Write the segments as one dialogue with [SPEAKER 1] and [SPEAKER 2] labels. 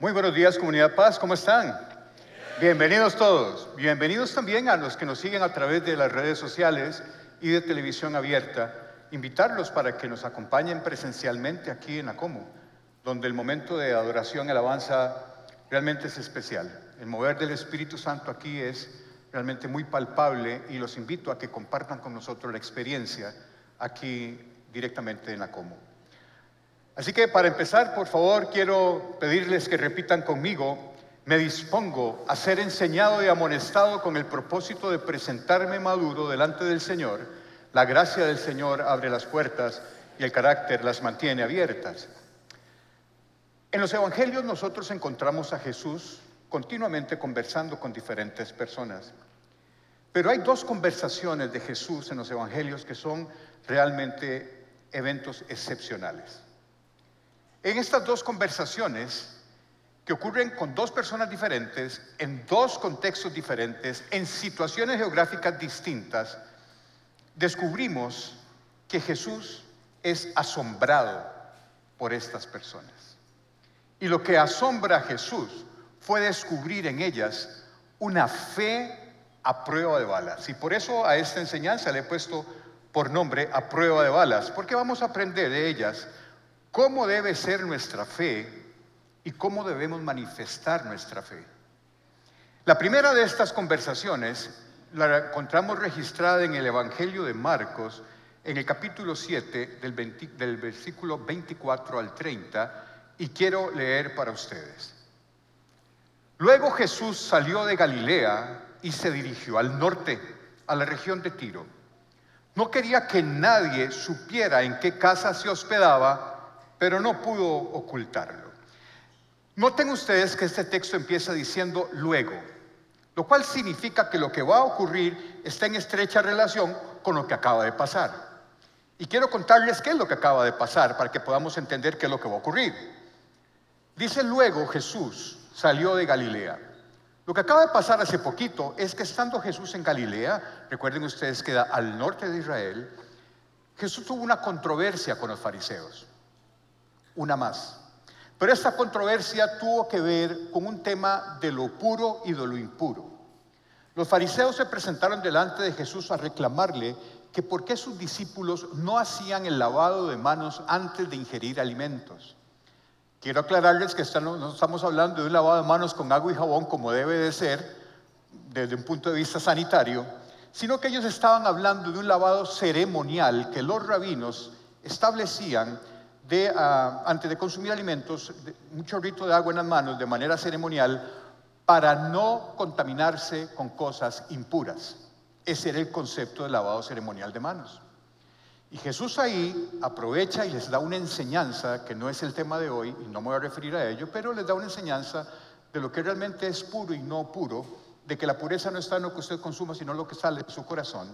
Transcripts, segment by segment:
[SPEAKER 1] Muy buenos días, comunidad Paz, ¿cómo están? Bienvenidos todos. Bienvenidos también a los que nos siguen a través de las redes sociales y de televisión abierta. Invitarlos para que nos acompañen presencialmente aquí en Acomo, donde el momento de adoración y alabanza realmente es especial. El mover del Espíritu Santo aquí es realmente muy palpable y los invito a que compartan con nosotros la experiencia aquí directamente en Acomo. Así que para empezar, por favor, quiero pedirles que repitan conmigo, me dispongo a ser enseñado y amonestado con el propósito de presentarme maduro delante del Señor. La gracia del Señor abre las puertas y el carácter las mantiene abiertas. En los evangelios nosotros encontramos a Jesús continuamente conversando con diferentes personas. Pero hay dos conversaciones de Jesús en los evangelios que son realmente eventos excepcionales. En estas dos conversaciones, que ocurren con dos personas diferentes, en dos contextos diferentes, en situaciones geográficas distintas, descubrimos que Jesús es asombrado por estas personas. Y lo que asombra a Jesús fue descubrir en ellas una fe a prueba de balas. Y por eso a esta enseñanza le he puesto por nombre a prueba de balas, porque vamos a aprender de ellas cómo debe ser nuestra fe y cómo debemos manifestar nuestra fe. La primera de estas conversaciones la encontramos registrada en el Evangelio de Marcos, en el capítulo 7, del, del versículo 24 al 30, y quiero leer para ustedes. Luego Jesús salió de Galilea y se dirigió al norte, a la región de Tiro. No quería que nadie supiera en qué casa se hospedaba, pero no pudo ocultarlo. Noten ustedes que este texto empieza diciendo luego, lo cual significa que lo que va a ocurrir está en estrecha relación con lo que acaba de pasar. Y quiero contarles qué es lo que acaba de pasar para que podamos entender qué es lo que va a ocurrir. Dice luego Jesús salió de Galilea. Lo que acaba de pasar hace poquito es que estando Jesús en Galilea, recuerden ustedes que al norte de Israel, Jesús tuvo una controversia con los fariseos una más. Pero esta controversia tuvo que ver con un tema de lo puro y de lo impuro. Los fariseos se presentaron delante de Jesús a reclamarle que por qué sus discípulos no hacían el lavado de manos antes de ingerir alimentos. Quiero aclararles que no estamos hablando de un lavado de manos con agua y jabón como debe de ser desde un punto de vista sanitario, sino que ellos estaban hablando de un lavado ceremonial que los rabinos establecían de, ah, antes de consumir alimentos, un chorrito de agua en las manos de manera ceremonial para no contaminarse con cosas impuras. Ese era el concepto del lavado ceremonial de manos. Y Jesús ahí aprovecha y les da una enseñanza, que no es el tema de hoy, y no me voy a referir a ello, pero les da una enseñanza de lo que realmente es puro y no puro, de que la pureza no está en lo que usted consuma, sino en lo que sale de su corazón.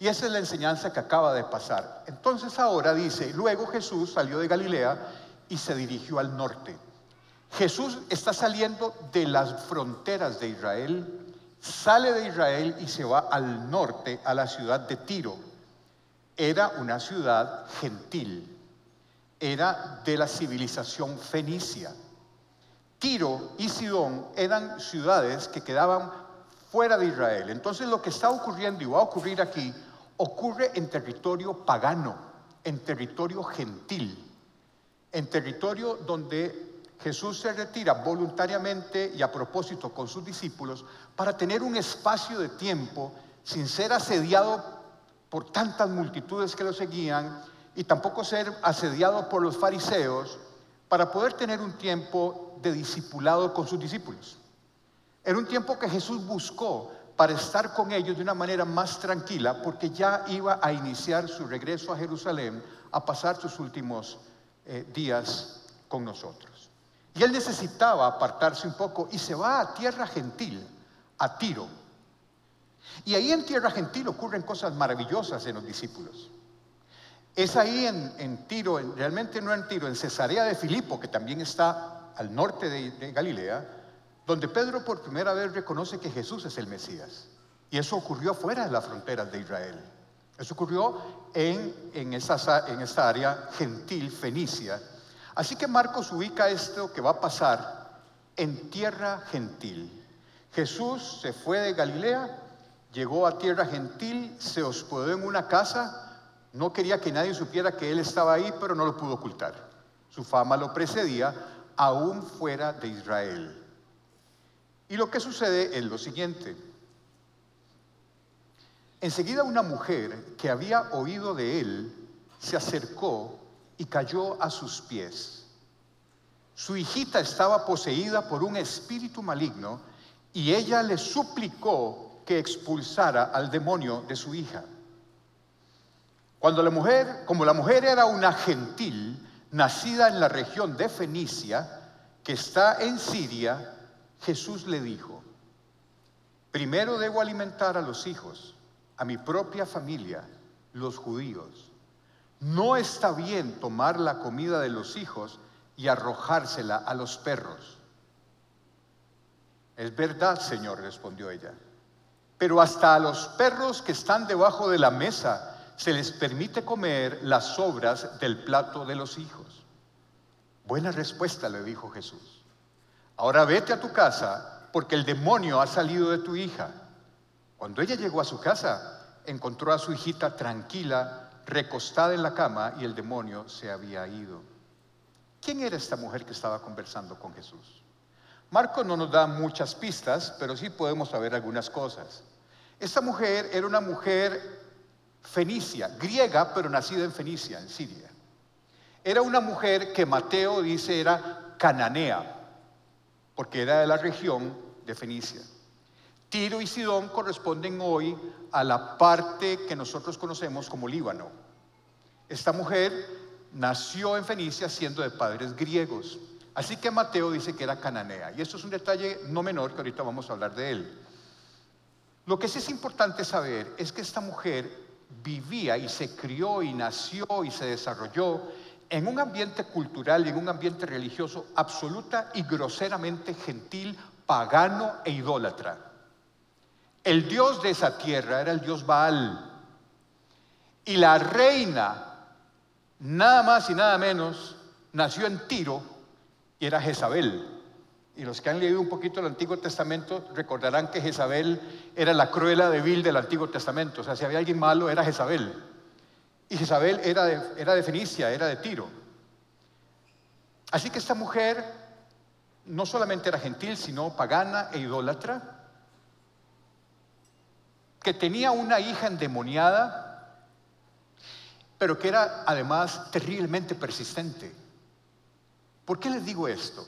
[SPEAKER 1] Y esa es la enseñanza que acaba de pasar. Entonces ahora dice, luego Jesús salió de Galilea y se dirigió al norte. Jesús está saliendo de las fronteras de Israel, sale de Israel y se va al norte, a la ciudad de Tiro. Era una ciudad gentil, era de la civilización fenicia. Tiro y Sidón eran ciudades que quedaban fuera de Israel. Entonces lo que está ocurriendo y va a ocurrir aquí ocurre en territorio pagano, en territorio gentil, en territorio donde Jesús se retira voluntariamente y a propósito con sus discípulos para tener un espacio de tiempo sin ser asediado por tantas multitudes que lo seguían y tampoco ser asediado por los fariseos para poder tener un tiempo de discipulado con sus discípulos. Era un tiempo que Jesús buscó para estar con ellos de una manera más tranquila, porque ya iba a iniciar su regreso a Jerusalén, a pasar sus últimos eh, días con nosotros. Y él necesitaba apartarse un poco y se va a tierra gentil, a Tiro. Y ahí en tierra gentil ocurren cosas maravillosas en los discípulos. Es ahí en, Tiro, realmente no en Tiro, en Cesarea de Filipo, que también está al norte de Galilea, donde Pedro por primera vez reconoce que Jesús es el Mesías. Y eso ocurrió fuera de las fronteras de Israel. Eso ocurrió en, en, esa, en esta área gentil, fenicia. Así que Marcos ubica esto que va a pasar en tierra gentil. Jesús se fue de Galilea, llegó a tierra gentil, se hospedó en una casa, no quería que nadie supiera que él estaba ahí, pero no lo pudo ocultar. Su fama lo precedía aún fuera de Israel. Y lo que sucede es lo siguiente. Enseguida una mujer que había oído de él se acercó y cayó a sus pies. Su hijita estaba poseída por un espíritu maligno y ella le suplicó que expulsara al demonio de su hija. Cuando la mujer, como la mujer era una gentil, nacida en la región de Fenicia, que está en Siria, Jesús le dijo, primero debo alimentar a los hijos, a mi propia familia, los judíos. No está bien tomar la comida de los hijos y arrojársela a los perros. Es verdad, Señor, respondió ella, pero hasta a los perros que están debajo de la mesa se les permite comer las sobras del plato de los hijos. Buena respuesta, le dijo Jesús. Ahora vete a tu casa porque el demonio ha salido de tu hija. Cuando ella llegó a su casa, encontró a su hijita tranquila, recostada en la cama y el demonio se había ido. ¿Quién era esta mujer que estaba conversando con Jesús? Marco no nos da muchas pistas, pero sí podemos saber algunas cosas. Esta mujer era una mujer fenicia, griega, pero nacida en Fenicia, en Siria. Era una mujer que Mateo dice era cananea, porque era de la región de Fenicia. Tiro y Sidón corresponden hoy a la parte que nosotros conocemos como Líbano. Esta mujer nació en Fenicia siendo de padres griegos. Así que Mateo dice que era cananea. Y esto es un detalle no menor que ahorita vamos a hablar de él. Lo que sí es importante saber es que esta mujer vivía y se crió y nació y se desarrolló en un ambiente cultural y en un ambiente religioso absoluta y groseramente gentil, pagano e idólatra. El dios de esa tierra era el dios Baal. Y la reina, nada más y nada menos, nació en Tiro y era Jezabel. Y los que han leído un poquito el Antiguo Testamento recordarán que Jezabel era la cruela de vil del Antiguo Testamento. O sea, si había alguien malo, era Jezabel. Y Jezabel era de, era de Fenicia, era de Tiro. Así que esta mujer no solamente era gentil, sino pagana e idólatra, que tenía una hija endemoniada, pero que era además terriblemente persistente. ¿Por qué les digo esto?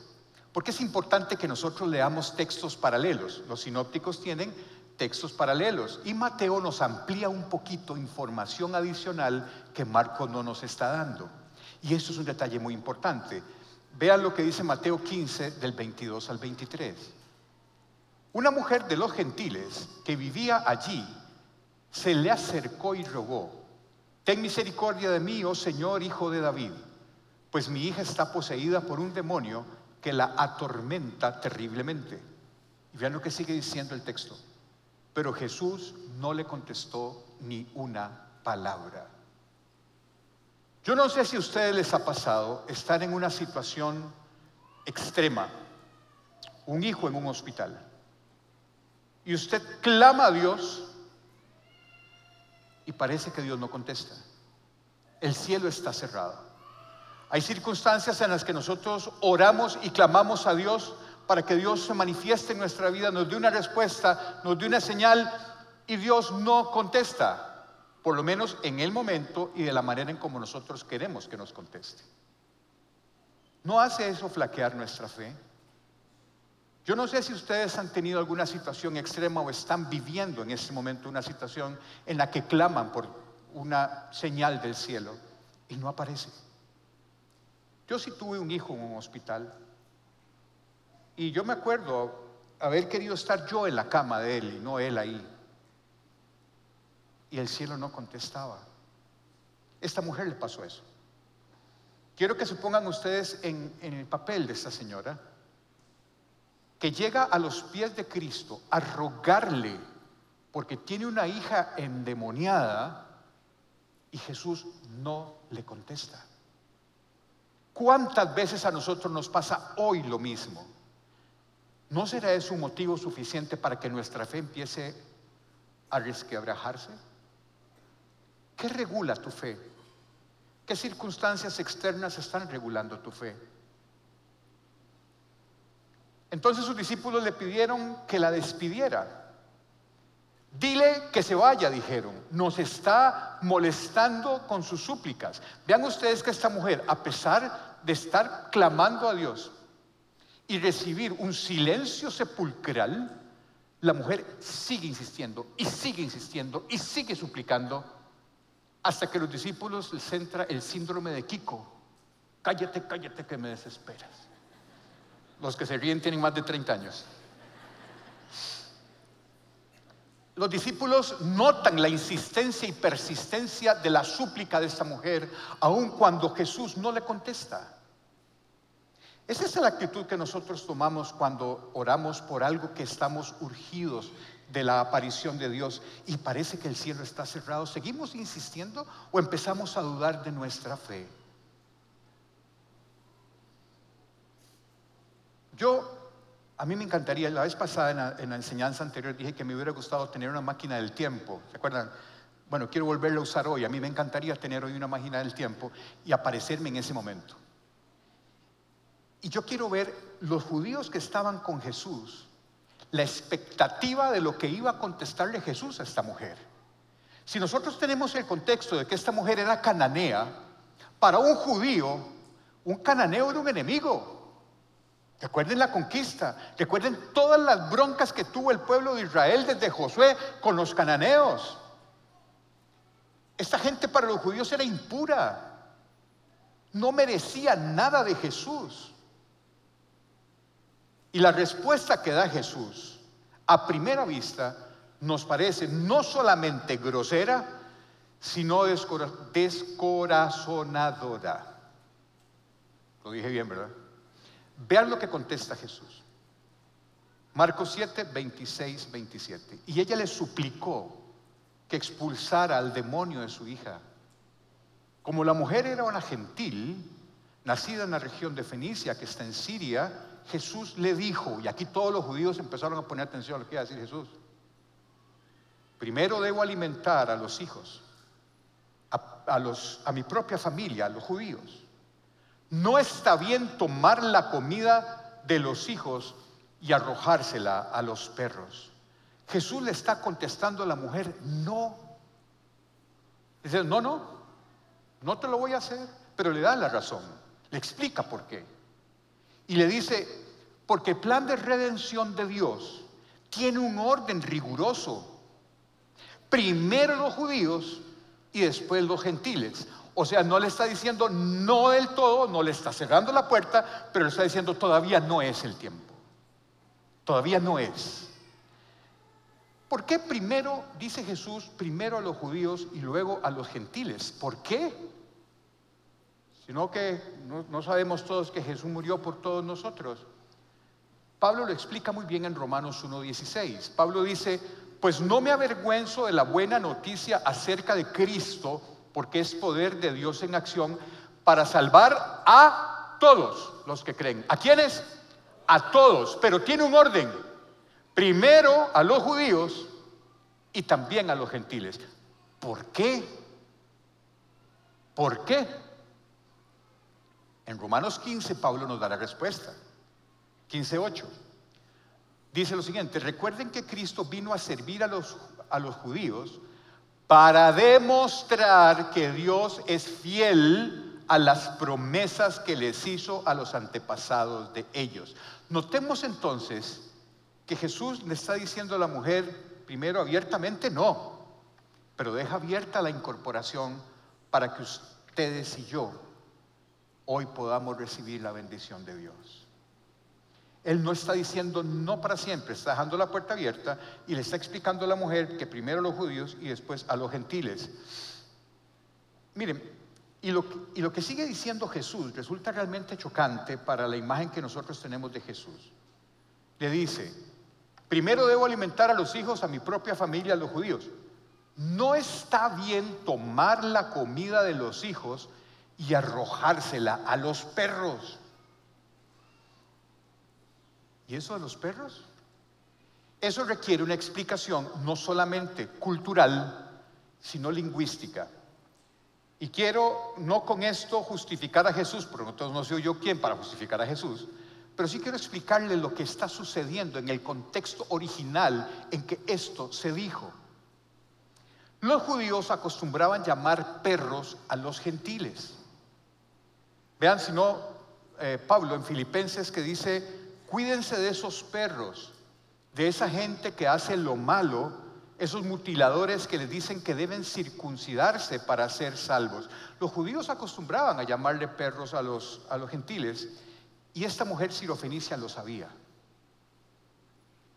[SPEAKER 1] Porque es importante que nosotros leamos textos paralelos. Los sinópticos tienen textos paralelos. Y Mateo nos amplía un poquito información adicional que Marco no nos está dando. Y eso es un detalle muy importante. Vean lo que dice Mateo 15 del 22 al 23. Una mujer de los gentiles que vivía allí se le acercó y rogó, ten misericordia de mí, oh Señor, hijo de David, pues mi hija está poseída por un demonio que la atormenta terriblemente. Y vean lo que sigue diciendo el texto. Pero Jesús no le contestó ni una palabra. Yo no sé si a ustedes les ha pasado estar en una situación extrema, un hijo en un hospital, y usted clama a Dios y parece que Dios no contesta. El cielo está cerrado. Hay circunstancias en las que nosotros oramos y clamamos a Dios para que Dios se manifieste en nuestra vida, nos dé una respuesta, nos dé una señal y Dios no contesta, por lo menos en el momento y de la manera en como nosotros queremos que nos conteste. ¿No hace eso flaquear nuestra fe? Yo no sé si ustedes han tenido alguna situación extrema o están viviendo en este momento una situación en la que claman por una señal del cielo y no aparece. Yo sí tuve un hijo en un hospital y yo me acuerdo haber querido estar yo en la cama de él y no él ahí. Y el cielo no contestaba. Esta mujer le pasó eso. Quiero que se pongan ustedes en, en el papel de esta señora, que llega a los pies de Cristo a rogarle porque tiene una hija endemoniada y Jesús no le contesta. ¿Cuántas veces a nosotros nos pasa hoy lo mismo? ¿No será eso un motivo suficiente para que nuestra fe empiece a resquebrajarse? ¿Qué regula tu fe? ¿Qué circunstancias externas están regulando tu fe? Entonces sus discípulos le pidieron que la despidiera. Dile que se vaya, dijeron. Nos está molestando con sus súplicas. Vean ustedes que esta mujer, a pesar de estar clamando a Dios y recibir un silencio sepulcral, la mujer sigue insistiendo y sigue insistiendo y sigue suplicando hasta que los discípulos les entra el síndrome de Kiko. Cállate, cállate que me desesperas. Los que se ríen tienen más de 30 años. Los discípulos notan la insistencia y persistencia de la súplica de esta mujer, aun cuando Jesús no le contesta. Esa es la actitud que nosotros tomamos cuando oramos por algo que estamos urgidos de la aparición de Dios y parece que el cielo está cerrado. ¿Seguimos insistiendo o empezamos a dudar de nuestra fe? Yo a mí me encantaría, la vez pasada en la, enseñanza anterior dije que me hubiera gustado tener una máquina del tiempo. ¿Se acuerdan? Bueno, quiero volverla a usar hoy. A mí me encantaría tener hoy una máquina del tiempo y aparecerme en ese momento. Y yo quiero ver los judíos que estaban con Jesús, la expectativa de lo que iba a contestarle Jesús a esta mujer. Si nosotros tenemos el contexto de que esta mujer era cananea, para un judío, un cananeo era un enemigo. Recuerden la conquista, recuerden todas las broncas que tuvo el pueblo de Israel desde Josué con los cananeos. Esta gente para los judíos era impura, no merecía nada de Jesús. Y la respuesta que da Jesús a primera vista nos parece no solamente grosera, sino descorazonadora. Lo dije bien, ¿verdad? Vean lo que contesta Jesús. Marcos 7, 26, 27. Y ella le suplicó que expulsara al demonio de su hija. Como la mujer era una gentil, nacida en la región de Fenicia, que está en Siria, Jesús le dijo, y aquí todos los judíos empezaron a poner atención a lo que iba a decir Jesús, primero debo alimentar a los hijos, a, a mi propia familia, a los judíos. No está bien tomar la comida de los hijos y arrojársela a los perros. Jesús le está contestando a la mujer, no. Dice, no, no, no te lo voy a hacer, pero le da la razón, le explica por qué. Y le dice, porque el plan de redención de Dios tiene un orden riguroso. Primero los judíos y después los gentiles. O sea, no le está diciendo no del todo, no le está cerrando la puerta, pero le está diciendo todavía no es el tiempo. Todavía no es. ¿Por qué primero, dice Jesús, primero a los judíos y luego a los gentiles? ¿Por qué? Sino que no, sabemos todos que Jesús murió por todos nosotros. Pablo lo explica muy bien en Romanos 1.16. Pablo dice, pues no me avergüenzo de la buena noticia acerca de Cristo porque es poder de Dios en acción para salvar a todos los que creen. ¿A quiénes? A todos, pero tiene un orden. Primero a los judíos y también a los gentiles. ¿Por qué? ¿Por qué? En Romanos 15 Pablo nos da la respuesta. 15.8. Dice lo siguiente, recuerden que Cristo vino a servir a los, a los judíos para demostrar que Dios es fiel a las promesas que les hizo a los antepasados de ellos. Notemos entonces que Jesús le está diciendo a la mujer, primero abiertamente no, pero deja abierta la incorporación para que ustedes y yo hoy podamos recibir la bendición de Dios. Él no está diciendo no para siempre, está dejando la puerta abierta y le está explicando a la mujer que primero a los judíos y después a los gentiles. Miren, y lo, y lo que sigue diciendo Jesús resulta realmente chocante para la imagen que nosotros tenemos de Jesús. Le dice, primero debo alimentar a los hijos, a mi propia familia, a los judíos. No está bien tomar la comida de los hijos y arrojársela a los perros. ¿Y eso de los perros? Eso requiere una explicación no solamente cultural, sino lingüística. Y quiero no con esto justificar a Jesús, porque entonces no soy yo quien para justificar a Jesús, pero sí quiero explicarle lo que está sucediendo en el contexto original en que esto se dijo. Los judíos acostumbraban llamar perros a los gentiles. Vean, si no, eh, Pablo en Filipenses que dice, cuídense de esos perros, de esa gente que hace lo malo, esos mutiladores que les dicen que deben circuncidarse para ser salvos. Los judíos acostumbraban a llamarle perros a los, a los gentiles y esta mujer sirofenicia lo sabía.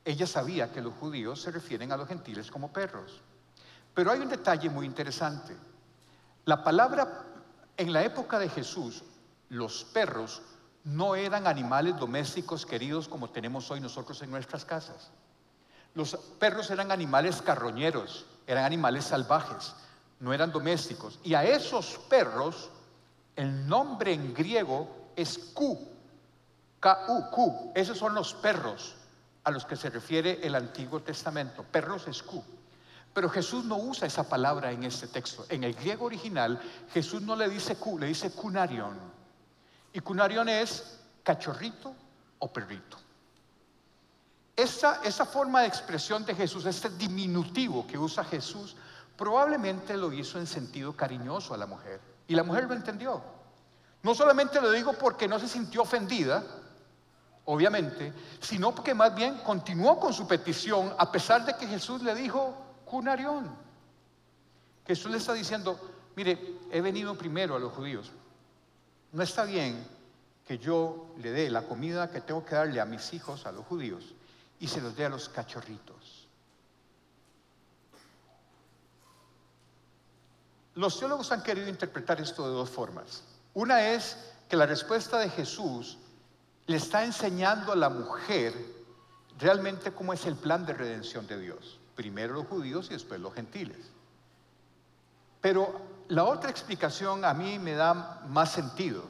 [SPEAKER 1] Ella sabía que los judíos se refieren a los gentiles como perros. Pero hay un detalle muy interesante. La palabra, en la época de Jesús, los perros no eran animales domésticos queridos como tenemos hoy nosotros en nuestras casas. Los perros eran animales carroñeros, eran animales salvajes, no eran domésticos. Y a esos perros, el nombre en griego es Q, K-U, Esos son los perros a los que se refiere el Antiguo Testamento. Perros es Q. Pero Jesús no usa esa palabra en este texto. En el griego original, Jesús no le dice Q, le dice cunarion. Y cunarion es cachorrito o perrito. Esa, esa forma de expresión de Jesús, este diminutivo que usa Jesús, probablemente lo hizo en sentido cariñoso a la mujer. Y la mujer lo entendió. No solamente lo digo porque no se sintió ofendida, obviamente, sino porque más bien continuó con su petición a pesar de que Jesús le dijo, Cunarión. Jesús le está diciendo, mire, he venido primero a los judíos. No está bien que yo le dé la comida que tengo que darle a mis hijos, a los judíos, y se los dé a los cachorritos. Los teólogos han querido interpretar esto de dos formas. Una es que la respuesta de Jesús le está enseñando a la mujer realmente cómo es el plan de redención de Dios primero los judíos y después los gentiles. Pero la otra explicación a mí me da más sentido.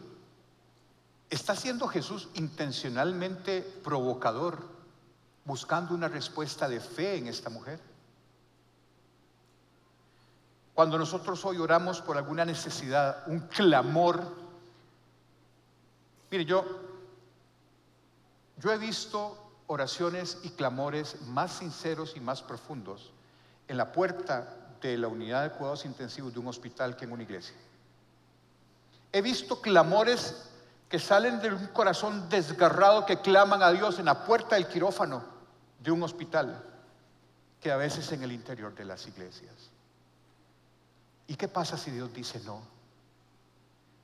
[SPEAKER 1] ¿Está siendo Jesús intencionalmente provocador, buscando una respuesta de fe en esta mujer? Cuando nosotros hoy oramos por alguna necesidad, un clamor, mire, yo, yo he visto oraciones y clamores más sinceros y más profundos en la puerta de la unidad de cuidados intensivos de un hospital que en una iglesia. He visto clamores que salen de un corazón desgarrado que claman a Dios en la puerta del quirófano de un hospital que a veces en el interior de las iglesias. ¿Y qué pasa si Dios dice no?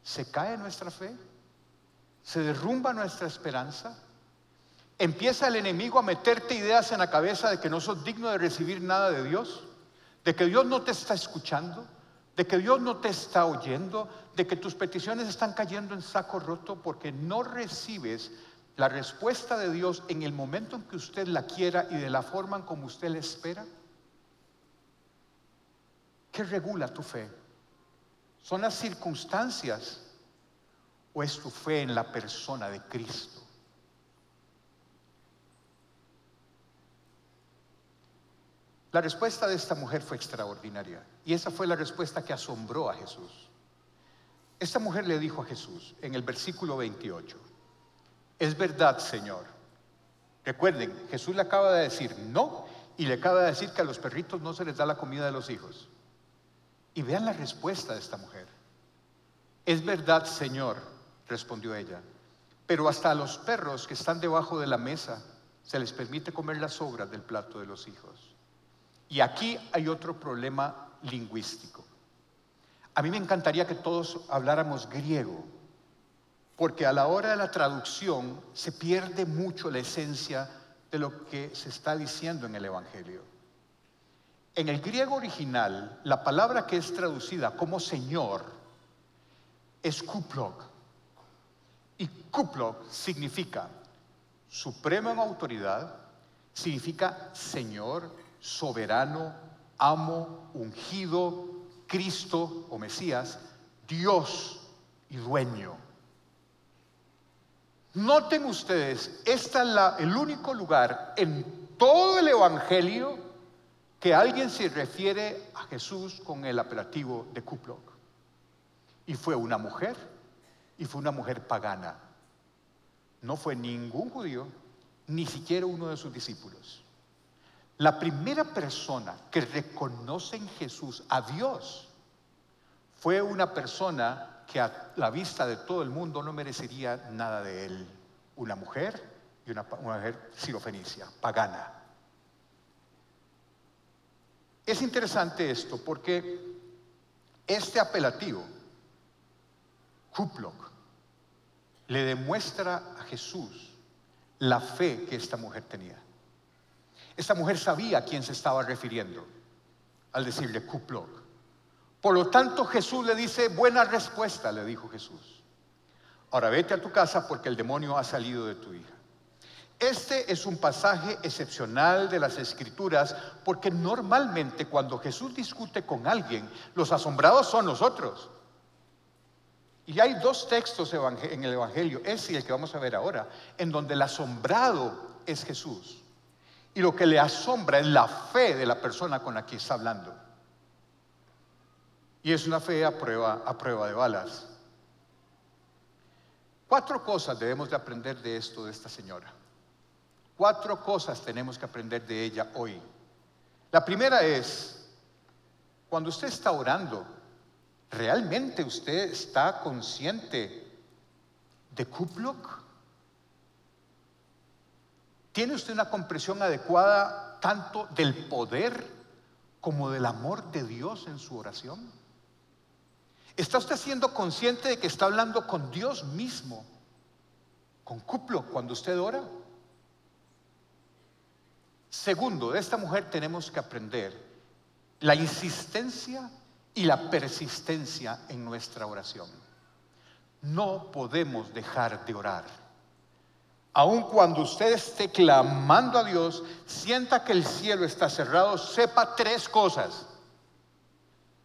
[SPEAKER 1] ¿Se cae nuestra fe? ¿Se derrumba nuestra esperanza? empieza el enemigo a meterte ideas en la cabeza de que no sos digno de recibir nada de Dios, de que Dios no te está escuchando, de que Dios no te está oyendo, de que tus peticiones están cayendo en saco roto porque no recibes la respuesta de Dios en el momento en que usted la quiera y de la forma en como usted la espera. ¿Qué regula tu fe? ¿Son las circunstancias o es tu fe en la persona de Cristo? La respuesta de esta mujer fue extraordinaria y esa fue la respuesta que asombró a Jesús. Esta mujer le dijo a Jesús en el versículo 28, es verdad, Señor. Recuerden, Jesús le acaba de decir no y le acaba de decir que a los perritos no se les da la comida de los hijos. Y vean la respuesta de esta mujer. Es verdad, Señor, respondió ella, pero hasta a los perros que están debajo de la mesa se les permite comer las sobras del plato de los hijos. Y aquí hay otro problema lingüístico. A mí me encantaría que todos habláramos griego, porque a la hora de la traducción se pierde mucho la esencia de lo que se está diciendo en el Evangelio. En el griego original, la palabra que es traducida como Señor es kuplog. Y kuplog significa supremo en autoridad, significa Señor, soberano, amo, ungido, Cristo o Mesías, Dios y dueño. Noten ustedes, este es el único lugar en todo el Evangelio que alguien se refiere a Jesús con el apelativo de Kuplok. Y fue una mujer, y fue una mujer pagana. No fue ningún judío, ni siquiera uno de sus discípulos. La primera persona que reconoce en Jesús a Dios fue una persona que a la vista de todo el mundo no merecería nada de él. Una mujer y una, mujer sirofenicia, pagana. Es interesante esto porque este apelativo, Kuplok, le demuestra a Jesús la fe que esta mujer tenía. Esta mujer sabía a quién se estaba refiriendo al decirle Kuplok. Por lo tanto, Jesús le dice, buena respuesta, le dijo Jesús. Ahora vete a tu casa porque el demonio ha salido de tu hija. Este es un pasaje excepcional de las escrituras porque normalmente cuando Jesús discute con alguien, los asombrados son nosotros. Y hay dos textos en el Evangelio, ese y el que vamos a ver ahora, en donde el asombrado es Jesús. Y lo que le asombra es la fe de la persona con la que está hablando. Y es una fe a prueba, a prueba de balas. Cuatro cosas debemos de aprender de esto de esta señora. Cuatro cosas tenemos que aprender de ella hoy. La primera es, cuando usted está orando, ¿realmente usted está consciente de Kupluk? ¿Tiene usted una comprensión adecuada tanto del poder como del amor de Dios en su oración? ¿Está usted siendo consciente de que está hablando con Dios mismo? Con cuplo cuando usted ora. Segundo, de esta mujer tenemos que aprender la insistencia y la persistencia en nuestra oración. No podemos dejar de orar. Aun cuando usted esté clamando a Dios, sienta que el cielo está cerrado, sepa tres cosas.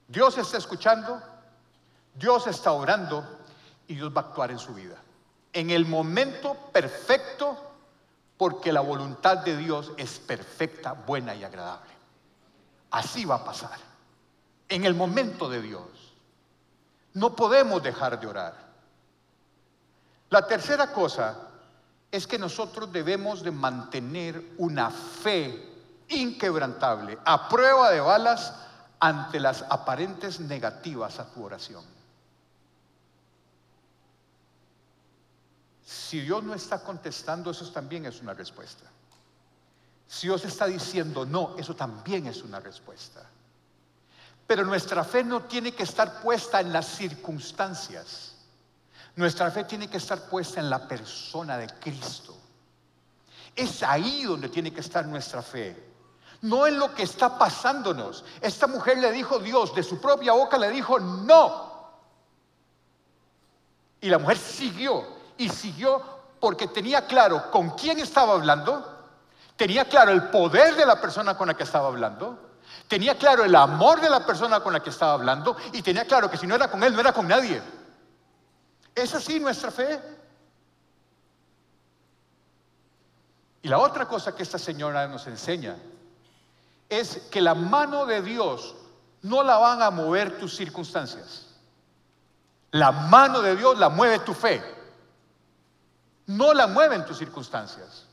[SPEAKER 1] Dios está escuchando, Dios está orando y Dios va a actuar en su vida. En el momento perfecto, porque la voluntad de Dios es perfecta, buena y agradable. Así va a pasar. En el momento de Dios. No podemos dejar de orar. La tercera cosa es que nosotros debemos de mantener una fe inquebrantable, a prueba de balas, ante las aparentes negativas a tu oración. Si Dios no está contestando, eso también es una respuesta. Si Dios está diciendo no, eso también es una respuesta. Pero nuestra fe no tiene que estar puesta en las circunstancias. Nuestra fe tiene que estar puesta en la persona de Cristo. Es ahí donde tiene que estar nuestra fe. No en lo que está pasándonos. Esta mujer le dijo Dios, de su propia boca le dijo no. Y la mujer siguió y siguió porque tenía claro con quién estaba hablando, tenía claro el poder de la persona con la que estaba hablando, tenía claro el amor de la persona con la que estaba hablando y tenía claro que si no era con él, no era con nadie. ¿Es así nuestra fe? Y la otra cosa que esta señora nos enseña es que la mano de Dios no la van a mover tus circunstancias. La mano de Dios la mueve tu fe no la mueven tus circunstancias.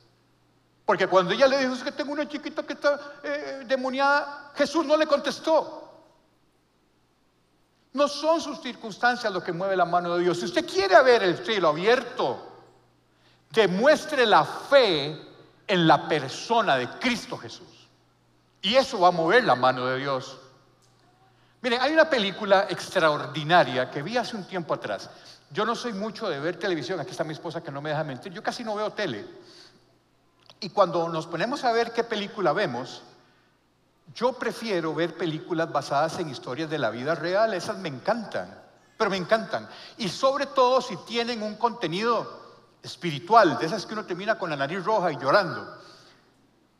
[SPEAKER 1] Porque cuando ella le dijo, es que tengo una chiquita que está eh, demoniada, Jesús no le contestó. No son sus circunstancias lo que mueve la mano de Dios. Si usted quiere ver el cielo abierto, demuestre la fe en la persona de Cristo Jesús. Y eso va a mover la mano de Dios. Miren, hay una película extraordinaria que vi hace un tiempo atrás. Yo no soy mucho de ver televisión, aquí está mi esposa que no me deja mentir, yo casi no veo tele. Y cuando nos ponemos a ver qué película vemos, yo prefiero ver películas basadas en historias de la vida real, esas me encantan, pero me encantan. Y sobre todo si tienen un contenido espiritual, de esas que uno termina con la nariz roja y llorando.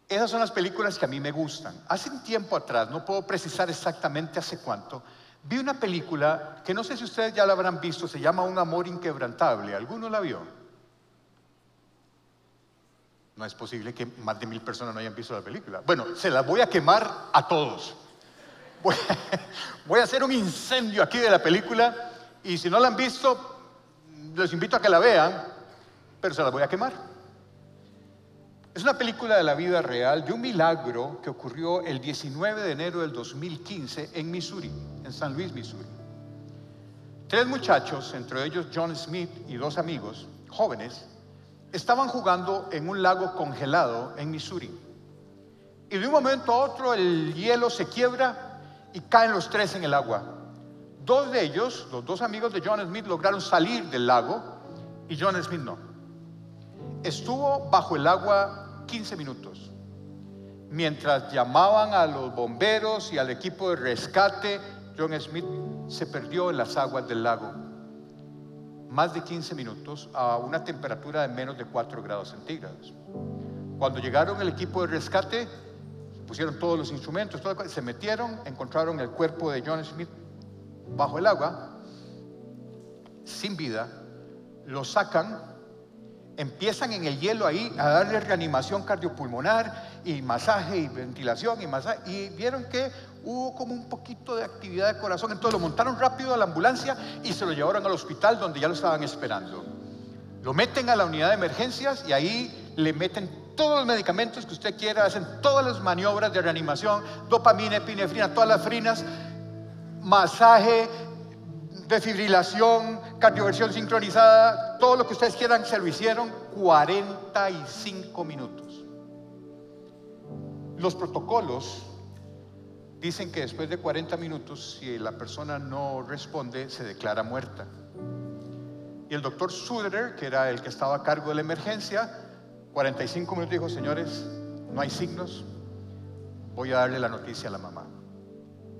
[SPEAKER 1] Esas son las películas que a mí me gustan. Hace un tiempo atrás, no puedo precisar exactamente hace cuánto, Vi una película que no sé si ustedes ya la habrán visto, se llama Un amor inquebrantable. ¿Alguno la vio? No es posible que más de mil personas no hayan visto la película. Bueno, se las voy a quemar a todos. Voy a, hacer un incendio aquí de la película y si no la han visto, les invito a que la vean, pero se las voy a quemar. Es una película de la vida real de un milagro que ocurrió el 19 de enero del 2015 en Missouri, en San Luis, Missouri. Tres muchachos, entre ellos John Smith y dos amigos jóvenes, estaban jugando en un lago congelado en Missouri. Y de un momento a otro el hielo se quiebra y caen los tres en el agua. Dos de ellos, los dos amigos de John Smith, lograron salir del lago y John Smith no. Estuvo bajo el agua 15 minutos. Mientras llamaban a los bomberos y al equipo de rescate, John Smith se perdió en las aguas del lago. Más de 15 minutos a una temperatura de menos de 4 grados centígrados. Cuando llegaron el equipo de rescate, pusieron todos los instrumentos, se metieron, encontraron el cuerpo de John Smith bajo el agua, sin vida, lo sacan empiezan en el hielo ahí a darle reanimación cardiopulmonar y masaje y ventilación y masaje. Y vieron que hubo como un poquito de actividad de corazón. Entonces lo montaron rápido a la ambulancia y se lo llevaron al hospital donde ya lo estaban esperando. Lo meten a la unidad de emergencias y ahí le meten todos los medicamentos que usted quiera, hacen todas las maniobras de reanimación, dopamina, epinefrina, todas las frinas, masaje, defibrilación, cardioversión sincronizada, todo lo que ustedes quieran, se lo hicieron 45 minutos. Los protocolos dicen que después de 40 minutos, si la persona no responde, se declara muerta. Y el doctor Suderer, que era el que estaba a cargo de la emergencia, 45 minutos dijo, señores, no hay signos, voy a darle la noticia a la mamá.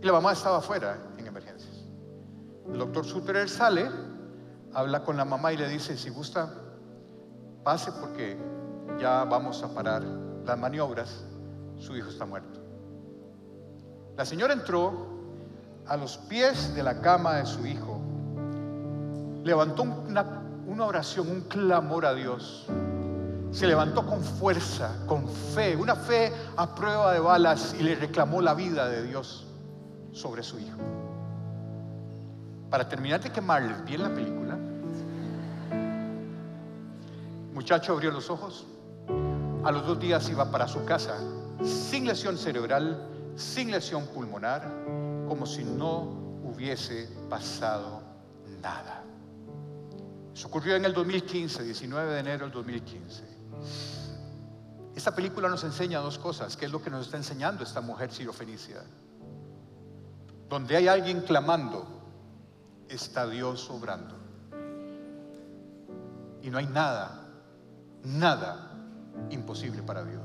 [SPEAKER 1] Y la mamá estaba afuera en emergencias. El doctor Suterer sale, habla con la mamá y le dice, si gusta, pase porque ya vamos a parar las maniobras, su hijo está muerto. La señora entró a los pies de la cama de su hijo, levantó una, oración, un clamor a Dios. Se levantó con fuerza, con fe, una fe a prueba de balas y le reclamó la vida de Dios sobre su hijo. Para terminar de quemarles bien la película, muchacho abrió los ojos. A los dos días iba para su casa sin lesión cerebral, sin lesión pulmonar, como si no hubiese pasado nada. Eso ocurrió en el 2015, 19 de enero del 2015. Esta película nos enseña dos cosas, que es lo que nos está enseñando esta mujer sirofenicia. Donde hay alguien clamando, está Dios obrando. Y no hay nada, nada imposible para Dios.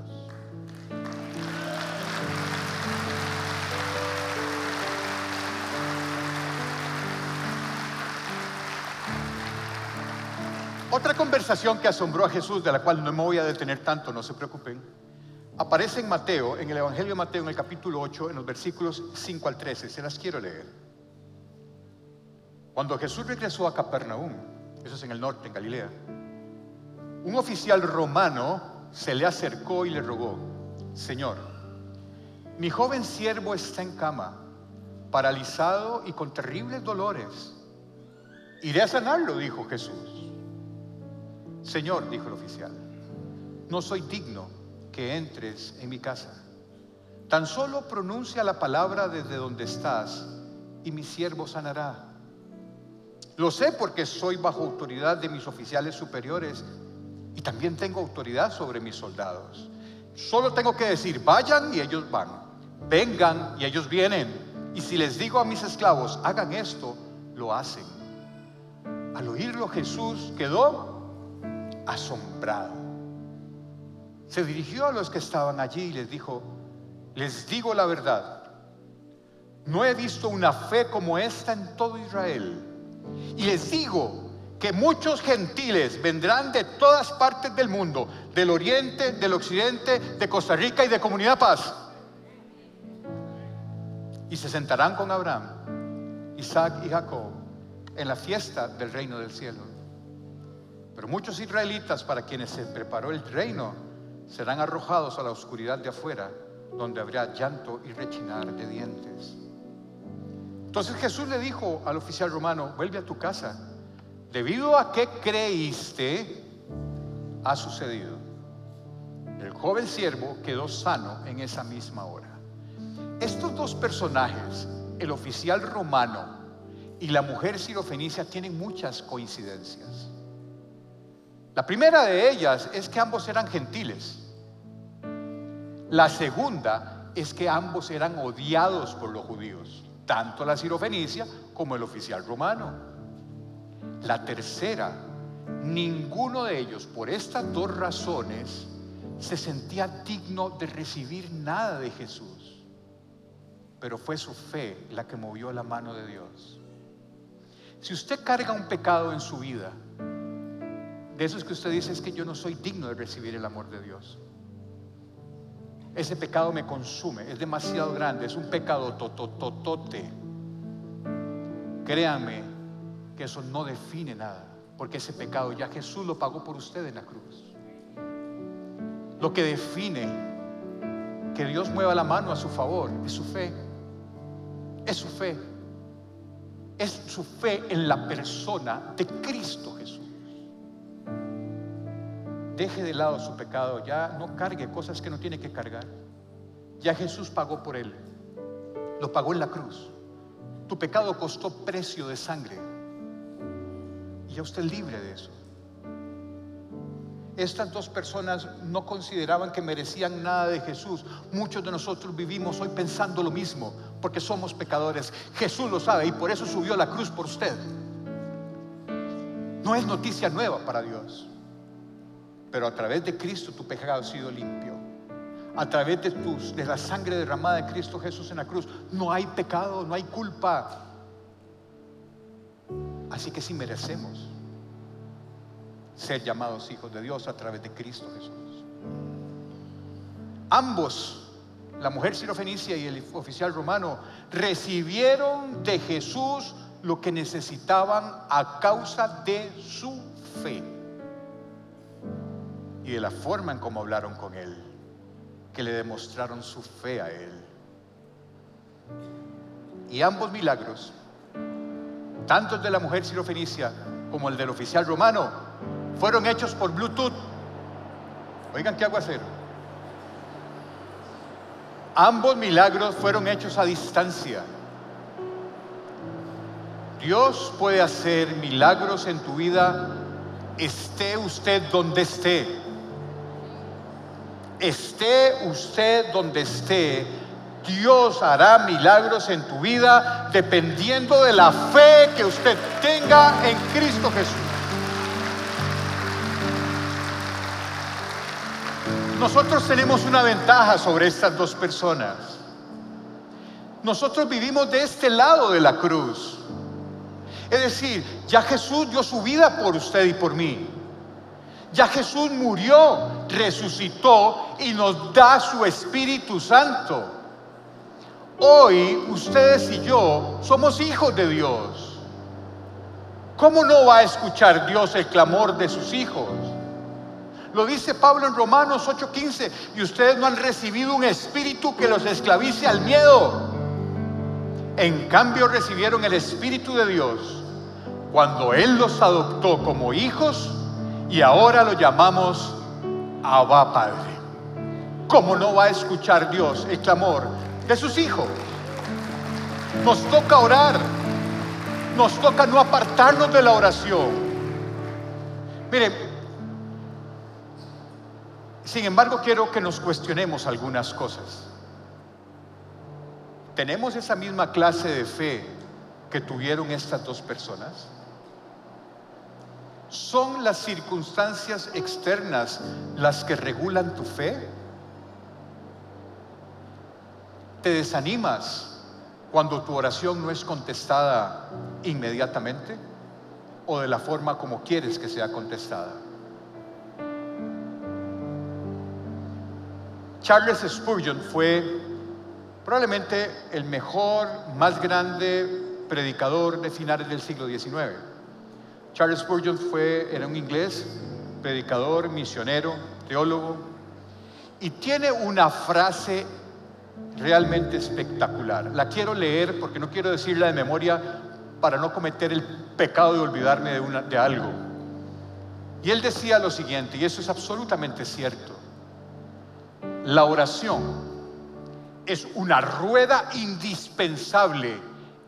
[SPEAKER 1] Otra conversación que asombró a Jesús, de la cual no me voy a detener tanto, no se preocupen, aparece en Mateo, en el Evangelio de Mateo, en el capítulo 8, en los versículos 5 al 13. Se las quiero leer. Cuando Jesús regresó a Capernaum, eso es en el norte, en Galilea, un oficial romano se le acercó y le rogó, Señor, mi joven siervo está en cama, paralizado y con terribles dolores. Iré a sanarlo, dijo Jesús. Señor, dijo el oficial, no soy digno que entres en mi casa. Tan solo pronuncia la palabra desde donde estás y mi siervo sanará. Lo sé porque soy bajo autoridad de mis oficiales superiores y también tengo autoridad sobre mis soldados. Solo tengo que decir, vayan y ellos van. Vengan y ellos vienen. Y si les digo a mis esclavos, hagan esto, lo hacen. Al oírlo Jesús quedó asombrado. Se dirigió a los que estaban allí y les dijo, les digo la verdad, no he visto una fe como esta en todo Israel. Y les digo que muchos gentiles vendrán de todas partes del mundo, del oriente, del occidente, de Costa Rica y de Comunidad Paz. Y se sentarán con Abraham, Isaac y Jacob en la fiesta del reino del cielo. Pero muchos israelitas para quienes se preparó el reino serán arrojados a la oscuridad de afuera, donde habrá llanto y rechinar de dientes. Entonces Jesús le dijo al oficial romano, vuelve a tu casa. Debido a que creíste, ha sucedido. El joven siervo quedó sano en esa misma hora. Estos dos personajes, el oficial romano y la mujer sirofenicia, tienen muchas coincidencias. La primera de ellas es que ambos eran gentiles. La segunda es que ambos eran odiados por los judíos, tanto la sirofenicia como el oficial romano. La tercera, ninguno de ellos, por estas dos razones, se sentía digno de recibir nada de Jesús. Pero fue su fe la que movió la mano de Dios. Si usted carga un pecado en su vida, de esos que usted dice es que yo no soy digno de recibir el amor de Dios. Ese pecado me consume, es demasiado grande, es un pecado totototote. Créame que eso no define nada, porque ese pecado ya Jesús lo pagó por usted en la cruz. Lo que define que Dios mueva la mano a su favor es su fe. Es su fe. Es su fe en la persona de Cristo Jesús. Deje de lado su pecado, ya no cargue cosas que no tiene que cargar. Ya Jesús pagó por él. Lo pagó en la cruz. Tu pecado costó precio de sangre. Y ya usted es libre de eso. Estas dos personas no consideraban que merecían nada de Jesús. Muchos de nosotros vivimos hoy pensando lo mismo, porque somos pecadores. Jesús lo sabe y por eso subió a la cruz por usted. No es noticia nueva para Dios. Pero a través de Cristo tu pecado ha sido limpio. A través de, tus, de la sangre derramada de Cristo Jesús en la cruz, no hay pecado, no hay culpa. Así que si merecemos ser llamados hijos de Dios a través de Cristo Jesús. Ambos, la mujer sirofenicia y el oficial romano, recibieron de Jesús lo que necesitaban a causa de su fe y de la forma en cómo hablaron con él, que le demostraron su fe a él. Y ambos milagros, tanto el de la mujer sirofenicia como el del oficial romano, fueron hechos por Bluetooth. Oigan qué hacer. Ambos milagros fueron hechos a distancia. Dios puede hacer milagros en tu vida, esté usted donde esté. Esté usted donde esté. Dios hará milagros en tu vida dependiendo de la fe que usted tenga en Cristo Jesús. Nosotros tenemos una ventaja sobre estas dos personas. Nosotros vivimos de este lado de la cruz. Es decir, ya Jesús dio su vida por usted y por mí. Ya Jesús murió, resucitó y nos da su Espíritu Santo. Hoy ustedes y yo somos hijos de Dios. ¿Cómo no va a escuchar Dios el clamor de sus hijos? Lo dice Pablo en Romanos 8:15, y ustedes no han recibido un espíritu que los esclavice al miedo. En cambio recibieron el Espíritu de Dios cuando Él los adoptó como hijos y ahora lo llamamos Abba Padre. ¿Cómo no va a escuchar Dios el clamor de sus hijos? Nos toca orar, nos toca no apartarnos de la oración. Mire, sin embargo, quiero que nos cuestionemos algunas cosas. ¿Tenemos esa misma clase de fe que tuvieron estas dos personas? ¿Son las circunstancias externas las que regulan tu fe? ¿Te desanimas cuando tu oración no es contestada inmediatamente o de la forma como quieres que sea contestada? Charles Spurgeon fue probablemente el mejor, más grande predicador de finales del siglo XIX. Charles Spurgeon fue, era un inglés, predicador, misionero, teólogo, y tiene una frase realmente espectacular. La quiero leer porque no quiero decirla de memoria para no cometer el pecado de olvidarme de, una, de algo. Y él decía lo siguiente, y eso es absolutamente cierto. La oración es una rueda indispensable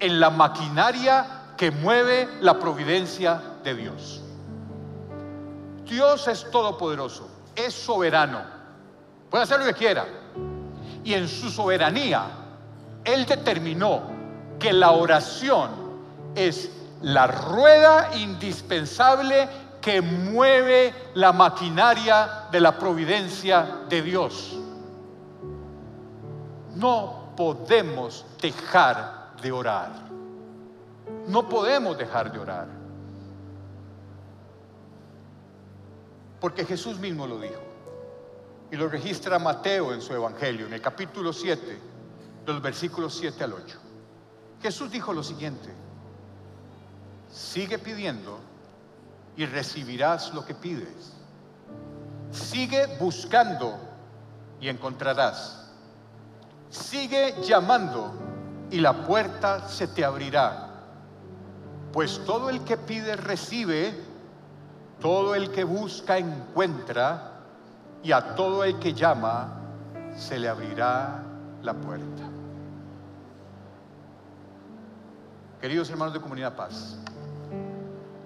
[SPEAKER 1] en la maquinaria que mueve la providencia de Dios. Dios es todopoderoso, es soberano, puede hacer lo que quiera. Y en su soberanía, Él determinó que la oración es la rueda indispensable que mueve la maquinaria de la providencia de Dios. No podemos dejar de orar. No podemos dejar de orar. Porque Jesús mismo lo dijo. Y lo registra Mateo en su Evangelio, en el capítulo 7, de los versículos 7 al 8. Jesús dijo lo siguiente, sigue pidiendo y recibirás lo que pides. Sigue buscando y encontrarás. Sigue llamando y la puerta se te abrirá. Pues todo el que pide recibe, todo el que busca encuentra y a todo el que llama se le abrirá la puerta. Queridos hermanos de Comunidad Paz,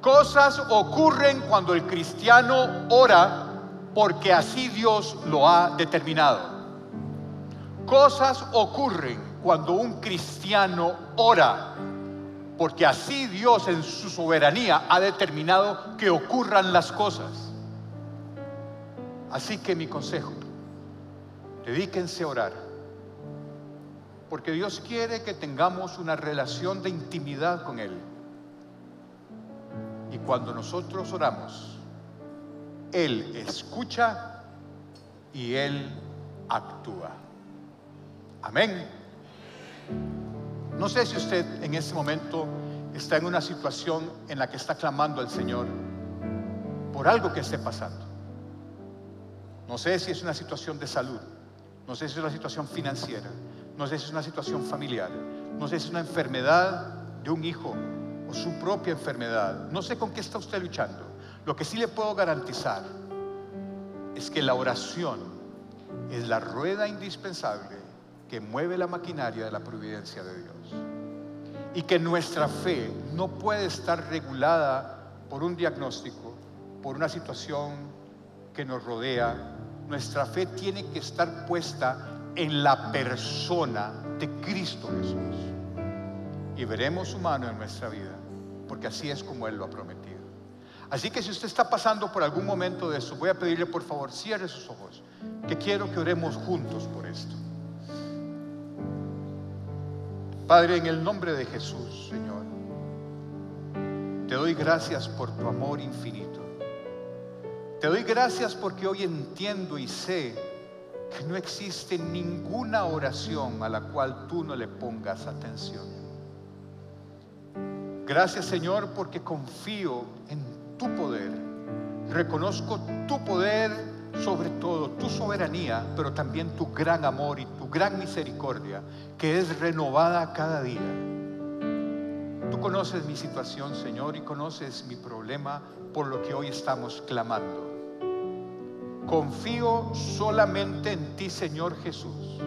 [SPEAKER 1] cosas ocurren cuando el cristiano ora porque así Dios lo ha determinado. Cosas ocurren cuando un cristiano ora porque así Dios en su soberanía ha determinado que ocurran las cosas. Así que mi consejo, dedíquense a orar, porque Dios quiere que tengamos una relación de intimidad con Él. Y cuando nosotros oramos, Él escucha y Él actúa. Amén. No sé si usted en este momento está en una situación en la que está clamando al Señor por algo que esté pasando. No sé si es una situación de salud, no sé si es una situación financiera, no sé si es una situación familiar, no sé si es una enfermedad de un hijo o su propia enfermedad. No sé con qué está usted luchando. Lo que sí le puedo garantizar es que la oración es la rueda indispensable que mueve la maquinaria de la providencia de Dios. Y que nuestra fe no puede estar regulada por un diagnóstico, por una situación que nos rodea, nuestra fe tiene que estar puesta en la persona de Cristo Jesús. Y veremos su mano en nuestra vida, porque así es como Él lo ha prometido. Así que si usted está pasando por algún momento de eso, voy a pedirle por favor, cierre sus ojos, que quiero que oremos juntos por esto. Padre, en el nombre de Jesús, Señor, te doy gracias por tu amor infinito. Te doy gracias porque hoy entiendo y sé que no existe ninguna oración a la cual tú no le pongas atención. Gracias Señor porque confío en tu poder. Reconozco tu poder sobre todo, tu soberanía, pero también tu gran amor y tu gran misericordia que es renovada cada día. Tú conoces mi situación, Señor, y conoces mi problema por lo que hoy estamos clamando. Confío solamente en ti, Señor Jesús,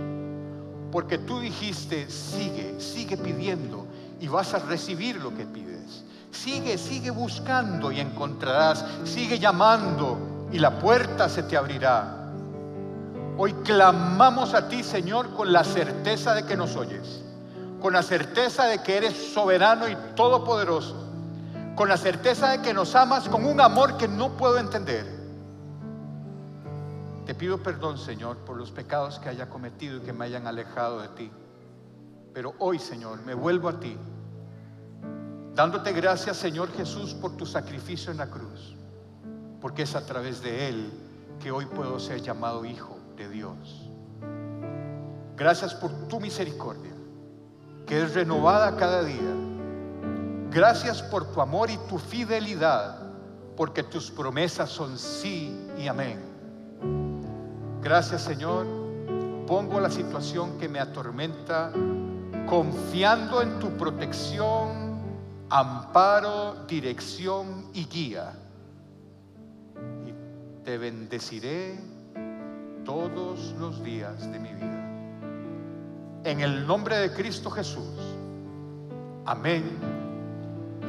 [SPEAKER 1] porque tú dijiste, sigue, sigue pidiendo y vas a recibir lo que pides. Sigue, sigue buscando y encontrarás. Sigue llamando y la puerta se te abrirá. Hoy clamamos a ti, Señor, con la certeza de que nos oyes, con la certeza de que eres soberano y todopoderoso, con la certeza de que nos amas con un amor que no puedo entender te pido perdón, Señor, por los pecados que haya cometido y que me hayan alejado de ti. Pero hoy, Señor, me vuelvo a ti, dándote gracias, Señor Jesús, por tu sacrificio en la cruz, porque es a través de Él que hoy puedo ser llamado hijo de Dios. Gracias por tu misericordia, que es renovada cada día. Gracias por tu amor y tu fidelidad, porque tus promesas son sí y amén. Gracias Señor. Pongo la situación que me atormenta confiando en tu protección, amparo, dirección y guía. Y te bendeciré todos los días de mi vida. En el nombre de Cristo Jesús. Amén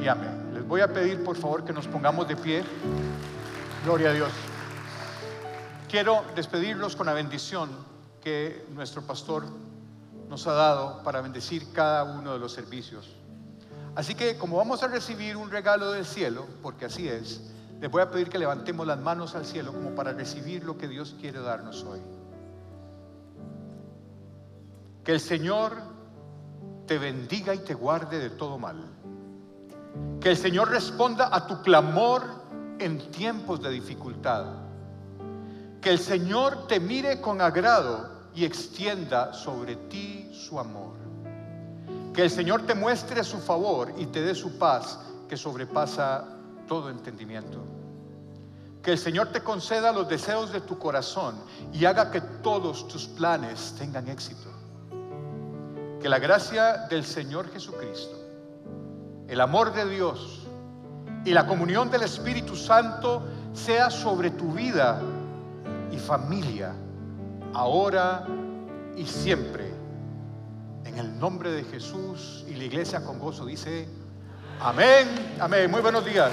[SPEAKER 1] y amén. Les voy a pedir por favor que nos pongamos de pie. Gloria a Dios. Quiero despedirlos con la bendición que nuestro pastor nos ha dado para bendecir cada uno de los servicios. Así que como vamos a recibir un regalo del cielo, porque así es, les voy a pedir que levantemos las manos al cielo como para recibir lo que Dios quiere darnos hoy. Que el Señor te bendiga y te guarde de todo mal. Que el Señor responda a tu clamor en tiempos de dificultad. Que el Señor te mire con agrado y extienda sobre ti su amor. Que el Señor te muestre su favor y te dé su paz que sobrepasa todo entendimiento. Que el Señor te conceda los deseos de tu corazón y haga que todos tus planes tengan éxito. Que la gracia del Señor Jesucristo, el amor de Dios y la comunión del Espíritu Santo sea sobre tu vida y familia, ahora y siempre. En el nombre de Jesús y la iglesia con gozo dice, amén, amén. Muy buenos días.